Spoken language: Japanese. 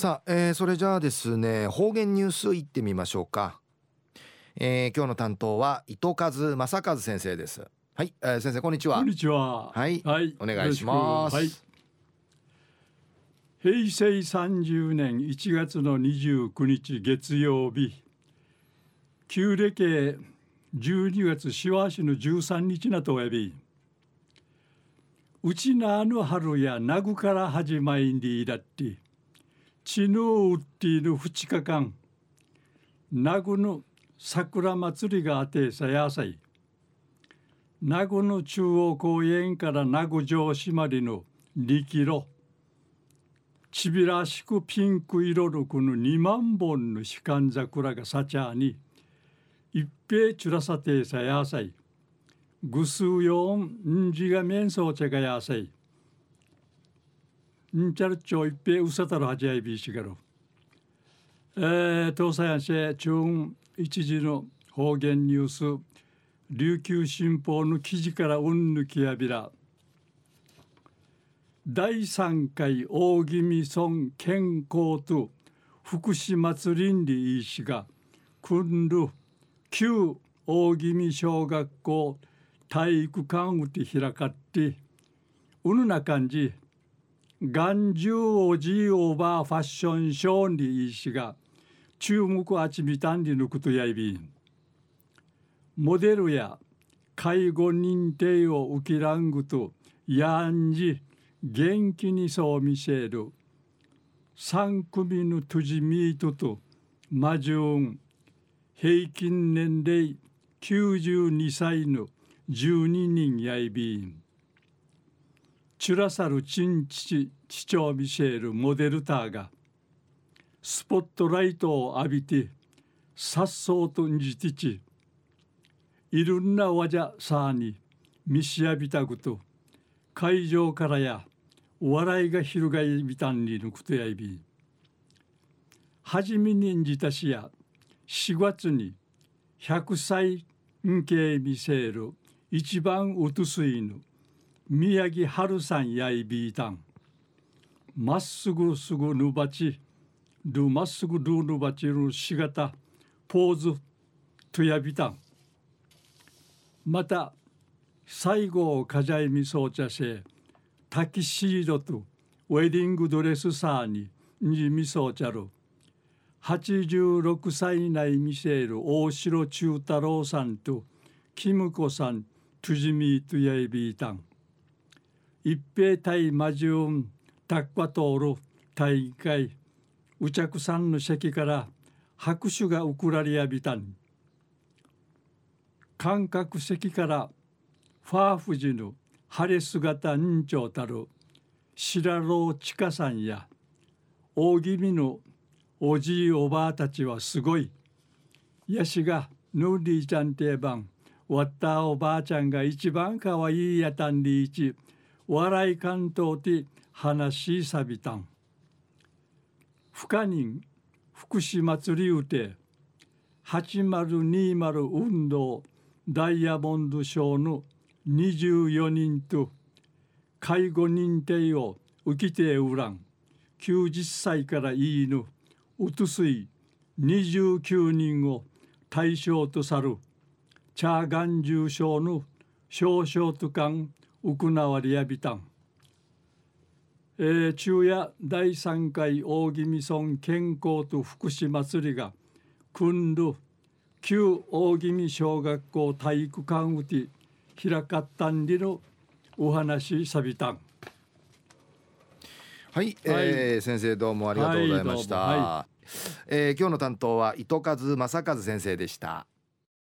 さあ、えー、それじゃあですね方言ニュースいってみましょうか、えー、今日の担当は糸数正和先生です。はい、えー、先生こんにちは。こんにちは。はい、はい、お願いします、はい、平成30年1月の29日月曜日旧暦12月しわしの13日なとおやび。うちなあの春やなぐから始まりにだってちぬうっている二日間名護の桜祭りがあてさやさい。名護の中央公園から名護城市までの2キロちびらしくピンク色のこの2万本の士官桜がさちゃに一平ちゅらさてさやさい。ぐすうよんんじがめんそうちゃがやさい。んちゃるちょいっぺうさたるはじあいびしがろ。えー、東西安市中一時の方言ニュース琉球新報の記事からうんぬきやびら第三回大宜味村健康と福祉祭りんりいしがくんる旧大宜味小学校体育館うて開かってうぬな感じ眼中おじいおばあファッションショーンリー氏が注目あちみたんりぬくとやいびん。モデルや介護認定を受けらんぐとやんじ元気にそう見せる。三組のとじみーととマジュン。平均年齢92歳の12人やいびん。チュラサルチンチチチチョミシェールモデルターがスポットライトを浴びてさっそうとんじてちいろんなわじゃさあに見しやびたこと会場からや笑いが広がりびたんにぬくとやいび。はじめにんじたしや4月に100歳んけ見せる一番うとすいぬ宮城春さんやいびいたん。まっすぐすぐぬばちるまっすぐるぬばちるしがたポーズとやびたん。また最後をかじゃいみそうちゃせタキシードとウェディングドレスサーににみそうちゃる。86歳内見せる大城中太郎さんとキムコさんトゥジミーとやいびいたん。一平対マジュンタッカトール大会ウチャクさんの席から拍手が送られやびたん。感覚席からファーフジの晴れ姿んちょうたる白老ちかさんや大気味のおじいおばあたちはすごい。やしがヌーディーちゃん定番わったおばあちゃんが一番かわいいやたんりいち。笑い関東て話しさびたん。不可人福祉祭りうて8020運動ダイヤモンド賞の24人と介護認定を受けてうらん90歳からいいぬうとすい29人を対象とさるチャーガン重症の少々とかん行われやびたん。えー、昼夜第3回大宜味村健康と福祉祭りが訓る旧大宜味小学校体育館うて開かったんりのお話さびたん。はい、はい、えー、先生どうもありがとうございました。はいはい、えー、今日の担当は糸数正和先生でした。